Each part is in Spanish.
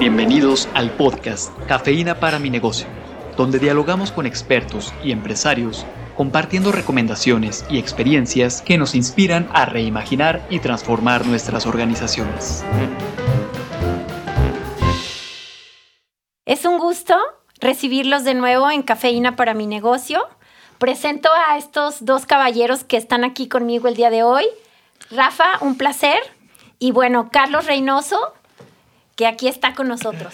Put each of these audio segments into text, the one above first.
Bienvenidos al podcast Cafeína para mi negocio, donde dialogamos con expertos y empresarios compartiendo recomendaciones y experiencias que nos inspiran a reimaginar y transformar nuestras organizaciones. Es un gusto recibirlos de nuevo en Cafeína para mi negocio. Presento a estos dos caballeros que están aquí conmigo el día de hoy. Rafa, un placer. Y bueno, Carlos Reynoso, que aquí está con nosotros.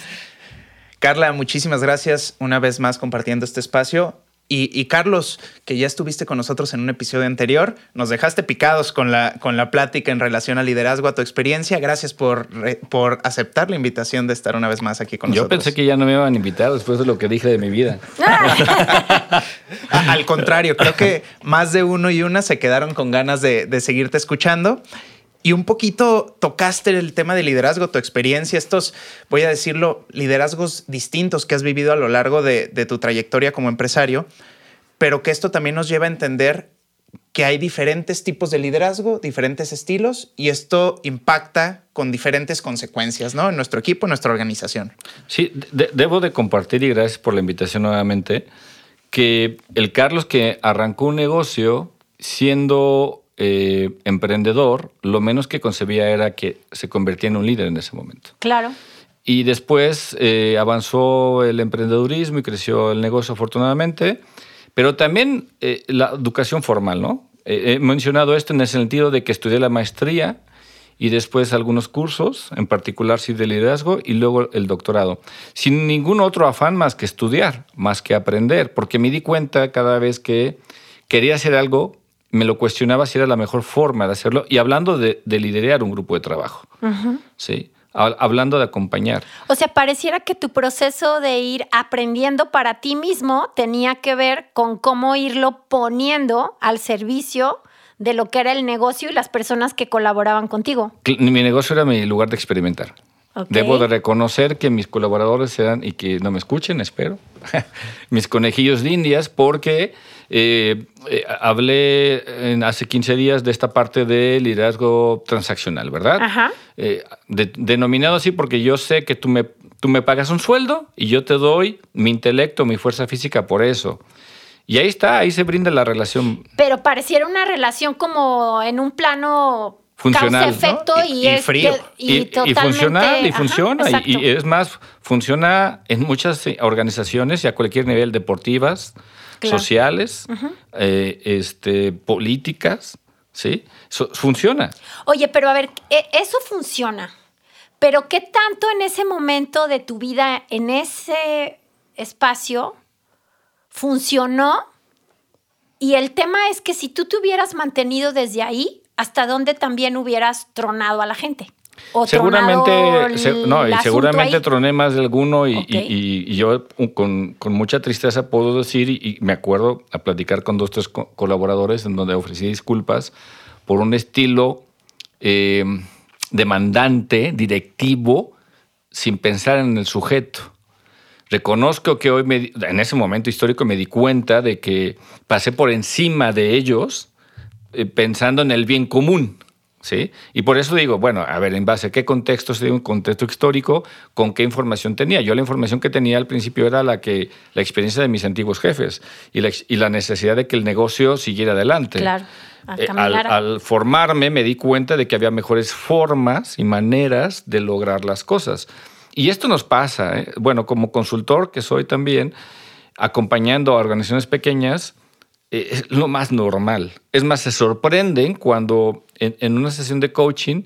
Carla, muchísimas gracias una vez más compartiendo este espacio. Y, Carlos, que ya estuviste con nosotros en un episodio anterior, nos dejaste picados con la, con la plática en relación al liderazgo, a tu experiencia. Gracias por, por aceptar la invitación de estar una vez más aquí con nosotros. Yo pensé que ya no me iban a invitar después de lo que dije de mi vida. al contrario, creo que más de uno y una se quedaron con ganas de, de seguirte escuchando. Y un poquito tocaste el tema de liderazgo, tu experiencia, estos, voy a decirlo, liderazgos distintos que has vivido a lo largo de, tu trayectoria como empresario, pero que esto también nos lleva a entender que hay diferentes tipos de liderazgo, diferentes estilos, y esto impacta con diferentes consecuencias, ¿no? En nuestro equipo, en nuestra organización. Sí, debo de compartir, y gracias por la invitación nuevamente, que el Carlos que arrancó un negocio siendo eh, emprendedor, lo menos que concebía era que se convertía en un líder en ese momento. Claro. Y después eh, avanzó el emprendedurismo y creció el negocio afortunadamente, pero también eh, la educación formal, ¿no? he mencionado esto en el sentido de que estudié la maestría y después algunos cursos, en particular sí de liderazgo, y luego el doctorado, sin ningún otro afán más que estudiar, más que aprender, porque me di cuenta cada vez que quería hacer algo, me lo cuestionaba si era la mejor forma de hacerlo. Y hablando de, liderar un grupo de trabajo, ¿sí? Hablando de acompañar. O sea, pareciera que tu proceso de ir aprendiendo para ti mismo tenía que ver con cómo irlo poniendo al servicio de lo que era el negocio y las personas que colaboraban contigo. Mi negocio era mi lugar de experimentar. Debo de reconocer que mis colaboradores eran, y que no me escuchen, espero, mis conejillos de indias, porque eh, eh, hablé en, hace 15 días de esta parte de liderazgo transaccional, ¿verdad? Ajá. Eh, denominado así porque yo sé que tú me, tú me pagas un sueldo y yo te doy mi intelecto, mi fuerza física por eso. Y ahí está, ahí se brinda la relación. Pero pareciera una relación como en un plano funcional. efecto y, y, frío. Y, funcional y funciona. y, es más, funciona en muchas organizaciones y a cualquier nivel, deportivas, sociales, eh, este, políticas, ¿sí? funciona. Oye, pero a ver, e, eso funciona. Pero ¿qué tanto en ese momento de tu vida, en ese espacio, funcionó? Y el tema es que si tú te hubieras mantenido desde ahí, hasta dónde también hubieras tronado a la gente. Seguramente, no, y seguramente troné más de alguno y, yo con, mucha tristeza puedo decir, y, me acuerdo a platicar con dos, tres colaboradores en donde ofrecí disculpas por un estilo em, demandante, directivo, sin pensar en el sujeto. Reconozco que hoy, en ese momento histórico, me di cuenta de que pasé por encima de ellos eh, pensando en el bien común. ¿Sí? Y por eso digo, bueno, a ver, en base a qué contexto sería un contexto histórico, con qué información tenía. Yo la información que tenía al principio era la que la experiencia de mis antiguos jefes y la, y la necesidad de que el negocio siguiera adelante. Claro. Eh, al, formarme me di cuenta de que había mejores formas y maneras de lograr las cosas. Y esto nos pasa, ¿eh? bueno, como consultor que soy también, acompañando a organizaciones pequeñas, eh, es lo más normal. Es más, se sorprenden cuando en, una sesión de coaching,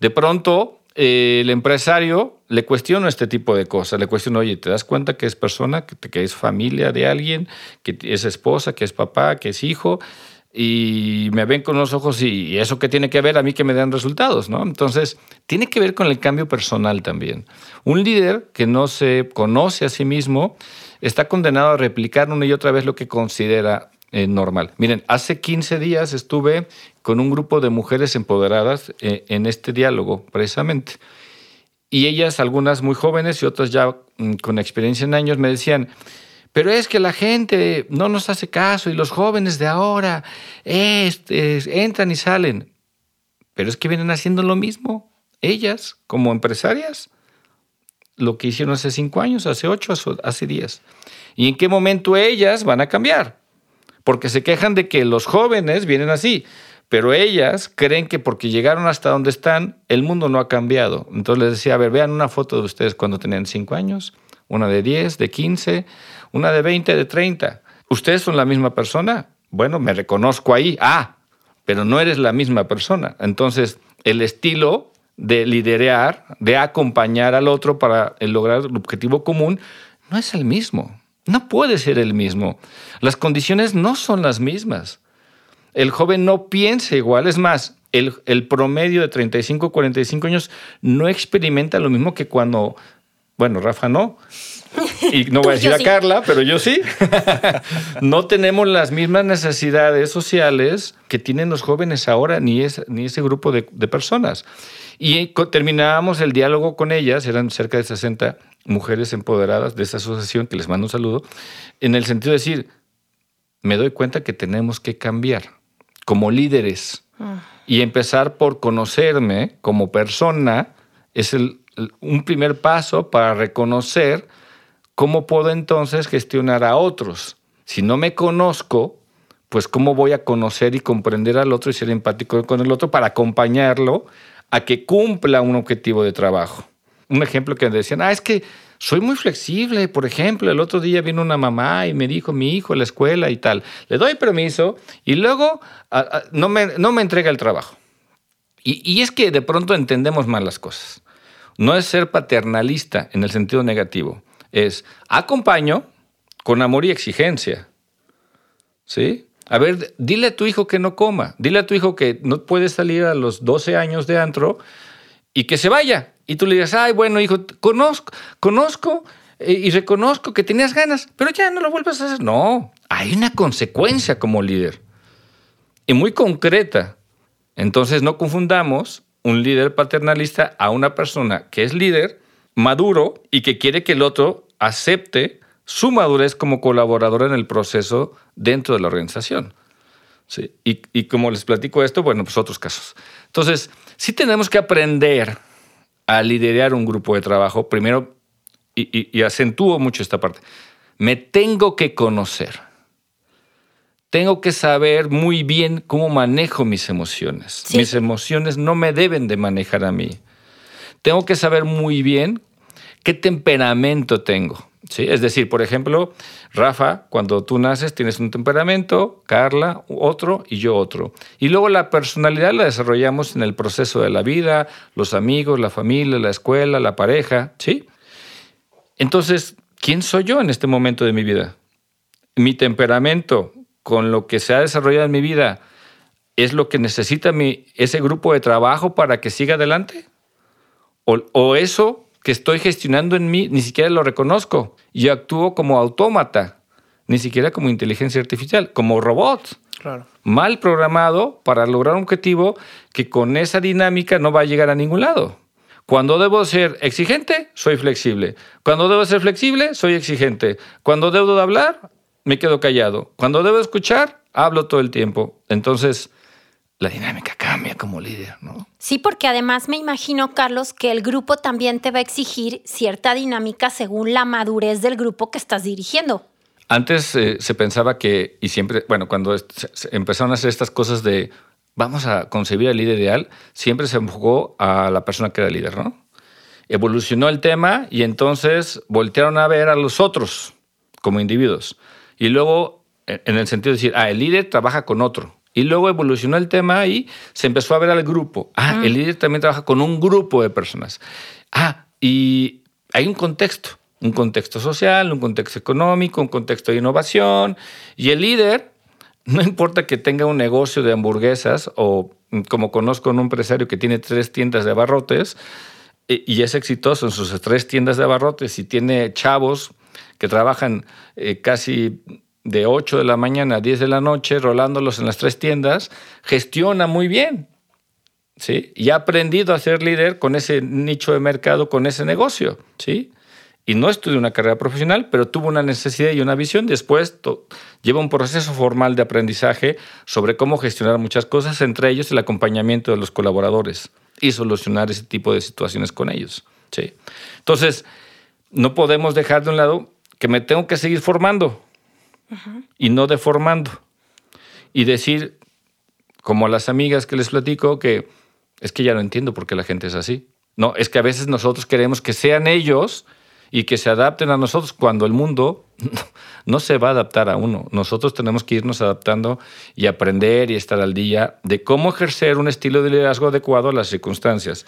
de pronto eh, el empresario le cuestiona este tipo de cosas. Le cuestiona, oye, ¿te das cuenta que es persona, que, es familia de alguien, que es esposa, que es papá, que es hijo? y me ven con los ojos y, eso que tiene que ver a mí que me dan resultados, ¿no? Entonces, tiene que ver con el cambio personal también. Un líder que no se conoce a sí mismo está condenado a replicar una y otra vez lo que considera eh, normal. Miren, hace 15 días estuve con un grupo de mujeres empoderadas eh, en este diálogo, precisamente. Y ellas, algunas muy jóvenes y otras ya mm, con experiencia en años, me decían, pero es que la gente no nos hace caso y los jóvenes de ahora este, entran y salen. Pero es que vienen haciendo lo mismo, ellas como empresarias. lo que hicieron hace cinco años, hace ocho, hace diez. ¿Y en qué momento ellas van a cambiar? Porque se quejan de que los jóvenes vienen así, pero ellas creen que porque llegaron hasta donde están, el mundo no ha cambiado. Entonces les decía, a ver, vean una foto de ustedes cuando tenían cinco años, una de diez, de quince, una de veinte, de treinta. ¿Ustedes son la misma persona? Bueno, me reconozco ahí. Ah, pero no eres la misma persona. Entonces, el estilo de liderar, de acompañar al otro para lograr el objetivo común, no es el mismo. No puede ser el mismo. Las condiciones no son las mismas. El joven no piensa igual. Es más, el, el promedio de 35, 45 años no experimenta lo mismo que cuando, bueno, Rafa no, y no voy a decir a Carla, pero yo sí. no tenemos las mismas necesidades sociales que tienen los jóvenes ahora, ni, ni ese grupo de, de personas. Y terminábamos el diálogo con ellas, eran cerca de 60 mujeres empoderadas de esta asociación, que les mando un saludo, en el sentido de decir, me doy cuenta que tenemos que cambiar como líderes y empezar por conocerme como persona es el, un primer paso para reconocer cómo puedo entonces gestionar a otros. Si no me conozco, pues cómo voy a conocer y comprender al otro y ser empático con el otro para acompañarlo a que cumpla un objetivo de trabajo. Un ejemplo que decían, ah, es que soy muy flexible. Por ejemplo, el otro día vino una mamá y me dijo, mi hijo, la escuela y tal. Le doy permiso y luego no, me, no, me, entrega el trabajo. Y, y es que de pronto entendemos mal las cosas. No es ser paternalista en el sentido negativo. Es acompaño con amor y exigencia. ¿Sí? A ver, dile a tu hijo que no coma, dile a tu hijo que no puede salir a los 12 años de antro y que se vaya. Y tú le dices, ay, bueno, hijo, conozco, conozco eh, y reconozco que tenías ganas, pero ya no lo vuelvas a hacer. No, hay una consecuencia como líder y muy concreta. Entonces no confundamos un líder paternalista a una persona que es líder, maduro y que quiere que el otro acepte su madurez como colaborador en el proceso dentro de la organización. Sí. Y, como les platico esto, bueno, pues otros casos. Entonces, sí tenemos que aprender a liderar un grupo de trabajo. Primero, y, y acentúo mucho esta parte, me tengo que conocer. Tengo que saber muy bien cómo manejo mis emociones. Mis emociones no me deben de manejar a mí. Tengo que saber muy bien qué temperamento tengo. ¿Sí? Es decir, por ejemplo, Rafa, cuando tú naces tienes un temperamento, Carla otro y yo otro. Y luego la personalidad la desarrollamos en el proceso de la vida, los amigos, la familia, la escuela, la pareja, ¿sí? Entonces, ¿quién soy yo en este momento de mi vida? Mi temperamento con lo que se ha desarrollado en mi vida es lo que necesita mi, ese grupo de trabajo para que siga adelante? ¿O, o eso que estoy gestionando en mí ni siquiera lo reconozco. Yo actúo como autómata, ni siquiera como inteligencia artificial, como robot. Mal programado para lograr un objetivo que con esa dinámica no va a llegar a ningún lado. Cuando debo ser exigente, soy flexible. Cuando debo ser flexible, soy exigente. Cuando debo de hablar, me quedo callado. Cuando debo escuchar, hablo todo el tiempo. Entonces, la dinámica cambia como líder, ¿no? Sí, porque además me imagino, Carlos, que el grupo también te va a exigir cierta dinámica según la madurez del grupo que estás dirigiendo. Antes eh, se pensaba que, y siempre, bueno, cuando empezaron a hacer estas cosas de vamos a concebir al líder ideal, siempre se enfocó a la persona que era líder, ¿no? Evolucionó el tema y entonces voltearon a ver a los otros como individuos. Y luego, en el sentido de decir, ah, el líder trabaja con otro. Y luego evolucionó el tema y se empezó a ver al grupo. Ah, el líder también trabaja con un grupo de personas. Ah, y hay un contexto, un contexto social, un contexto económico, un contexto de innovación. Y el líder, no importa que tenga un negocio de hamburguesas o como conozco a un empresario que tiene tres tiendas de abarrotes eh, y es exitoso en sus tres tiendas de abarrotes y tiene chavos que trabajan eh, casi de 8 de la mañana a 10 de la noche, rolándolos en las tres tiendas, gestiona muy bien. ¿sí? Y ha aprendido a ser líder con ese nicho de mercado, con ese negocio. ¿sí? Y no estudió una carrera profesional, pero tuvo una necesidad y una visión. Después lleva un proceso formal de aprendizaje sobre cómo gestionar muchas cosas, entre ellos el acompañamiento de los colaboradores y solucionar ese tipo de situaciones con ellos. ¿sí? Entonces, no podemos dejar de un lado que me tengo que seguir formando y no deformando. Y decir, como a las amigas que les platico, que es que ya no entiendo por qué la gente es así. No, es que a veces nosotros queremos que sean ellos y que se adapten a nosotros cuando el mundo no se va a adaptar a uno. Nosotros tenemos que irnos adaptando y aprender y estar al día de cómo ejercer un estilo de liderazgo adecuado a las circunstancias.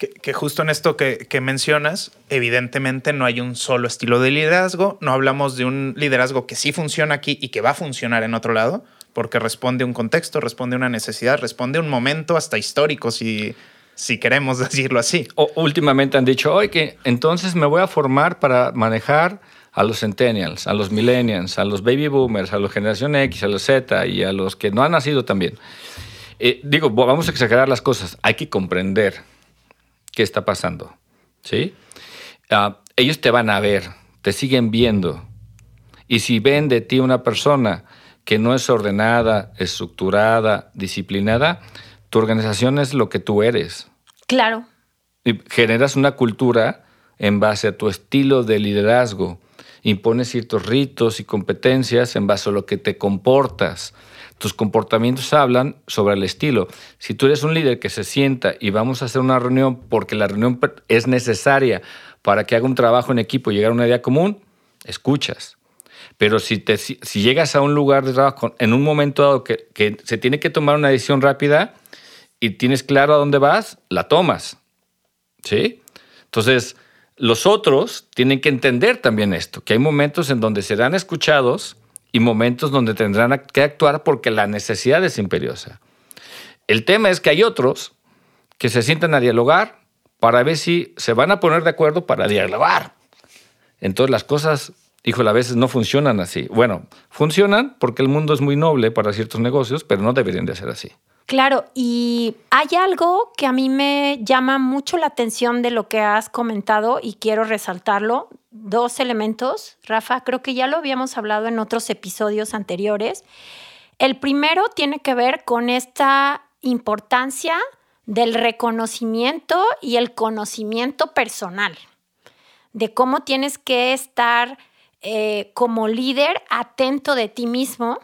Que, justo en esto que, mencionas, evidentemente no hay un solo estilo de liderazgo, no hablamos de un liderazgo que sí funciona aquí y que va a funcionar en otro lado, porque responde a un contexto, responde a una necesidad, responde a un momento hasta histórico, si, si queremos decirlo así. O, últimamente han dicho, oye, que entonces me voy a formar para manejar a los centennials, a los millennials, a los baby boomers, a la generación X, a los Z y a los que no han nacido también. Eh, digo, vamos a exagerar las cosas. Hay que comprender qué está pasando. ¿sí? Ah, ellos te van a ver, te siguen viendo. Y si ven de ti una persona que no es ordenada, estructurada, disciplinada, tu organización es lo que tú eres. Claro. Y generas una cultura en base a tu estilo de liderazgo impones ciertos ritos y competencias en base a lo que te comportas. Tus comportamientos hablan sobre el estilo. Si tú eres un líder que se sienta y vamos a hacer una reunión porque la reunión es necesaria para que haga un trabajo en equipo y llegar a una idea común, escuchas. Pero si, te, si, llegas a un lugar de trabajo en un momento dado que, que se tiene que tomar una decisión rápida y tienes claro a dónde vas, la tomas. ¿Sí? Entonces, los otros tienen que entender también esto, que hay momentos en donde serán escuchados y momentos donde tendrán que actuar porque la necesidad es imperiosa. El tema es que hay otros que se sientan a dialogar para ver si se van a poner de acuerdo para dialogar. Entonces las cosas, híjole, a veces no funcionan así. Bueno, funcionan porque el mundo es muy noble para ciertos negocios, pero no deberían de ser así. Claro, y hay algo que a mí me llama mucho la atención de lo que has comentado y quiero resaltarlo. Dos elementos, Rafa, creo que ya lo habíamos hablado en otros episodios anteriores. El primero tiene que ver con esta importancia del reconocimiento y el conocimiento personal, de cómo tienes que estar eh, como líder atento de ti mismo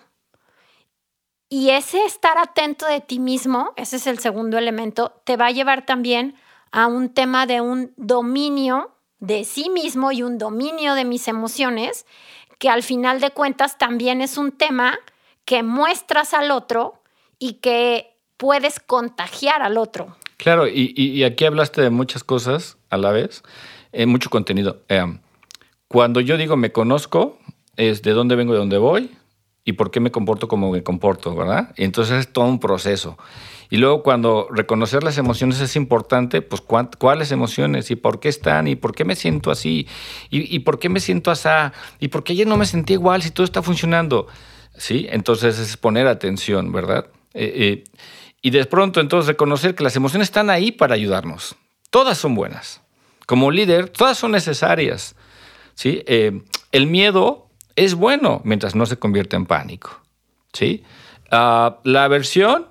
y ese estar atento de ti mismo, ese es el segundo elemento, te va a llevar también a un tema de un dominio de sí mismo y un dominio de mis emociones, que al final de cuentas también es un tema que muestras al otro y que puedes contagiar al otro. Claro, y, aquí hablaste de muchas cosas a la vez, eh, mucho contenido. Eh, cuando yo digo me conozco, es de dónde vengo de dónde voy, y por qué me comporto como me comporto, ¿verdad? Y entonces es todo un proceso. Y luego cuando reconocer las emociones es importante, pues cuáles emociones y por qué están y por qué me siento así y, por qué me siento así y por qué ayer no me sentí igual si todo está funcionando. ¿Sí? Entonces es poner atención, ¿verdad? Eh, eh, y de pronto entonces reconocer que las emociones están ahí para ayudarnos. Todas son buenas. Como líder, todas son necesarias. ¿Sí? Eh, el miedo es bueno mientras no se convierte en pánico. ¿sí? Ah, la aversión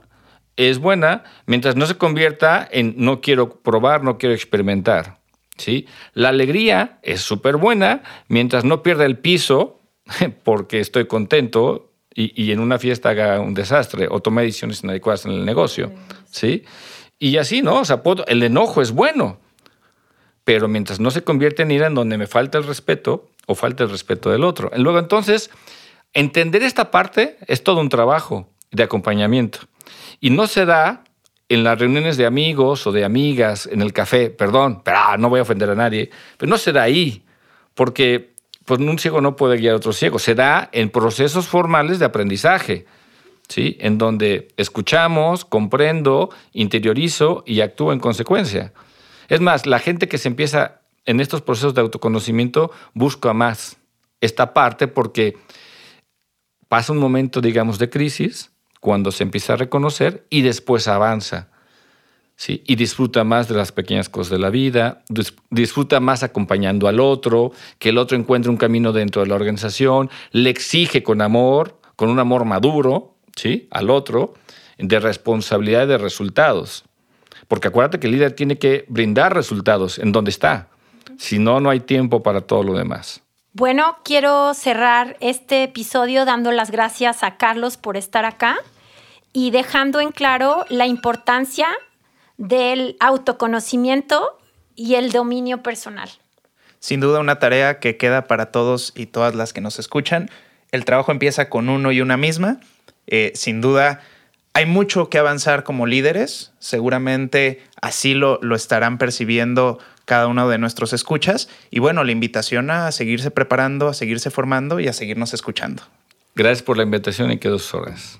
es buena mientras no se convierta en no quiero probar, no quiero experimentar. ¿sí? La alegría es súper buena mientras no pierda el piso porque estoy contento y, en una fiesta haga un desastre o tome decisiones inadecuadas en el negocio. ¿sí? Y así, ¿no? O sea, el enojo es bueno, pero mientras no se convierte en ira en donde me falta el respeto, o falta el respeto del otro. Luego, entonces, entender esta parte es todo un trabajo de acompañamiento. Y no se da en las reuniones de amigos o de amigas, en el café, perdón, pero ah, no voy a ofender a nadie, pero no se da ahí, porque pues, un ciego no puede guiar a otro ciego, se da en procesos formales de aprendizaje, ¿sí? en donde escuchamos, comprendo, interiorizo y actúo en consecuencia. Es más, la gente que se empieza en estos procesos de autoconocimiento busca más esta parte porque pasa un momento, digamos, de crisis cuando se empieza a reconocer y después avanza. ¿sí? Y disfruta más de las pequeñas cosas de la vida, disfruta más acompañando al otro, que el otro encuentre un camino dentro de la organización, le exige con amor, con un amor maduro, ¿sí? al otro, de responsabilidad y de resultados. Porque acuérdate que el líder tiene que brindar resultados en donde está. Si no, no hay tiempo para todo lo demás. Bueno, quiero cerrar este episodio dando las gracias a Carlos por estar acá y dejando en claro la importancia del autoconocimiento y el dominio personal. Sin duda una tarea que queda para todos y todas las que nos escuchan. El trabajo empieza con uno y una misma. Eh, sin duda hay mucho que avanzar como líderes. Seguramente así lo, lo estarán percibiendo cada uno de nuestros escuchas. Y bueno, la invitación a seguirse preparando, a seguirse formando y a seguirnos escuchando. Gracias por la invitación y quedo sus horas.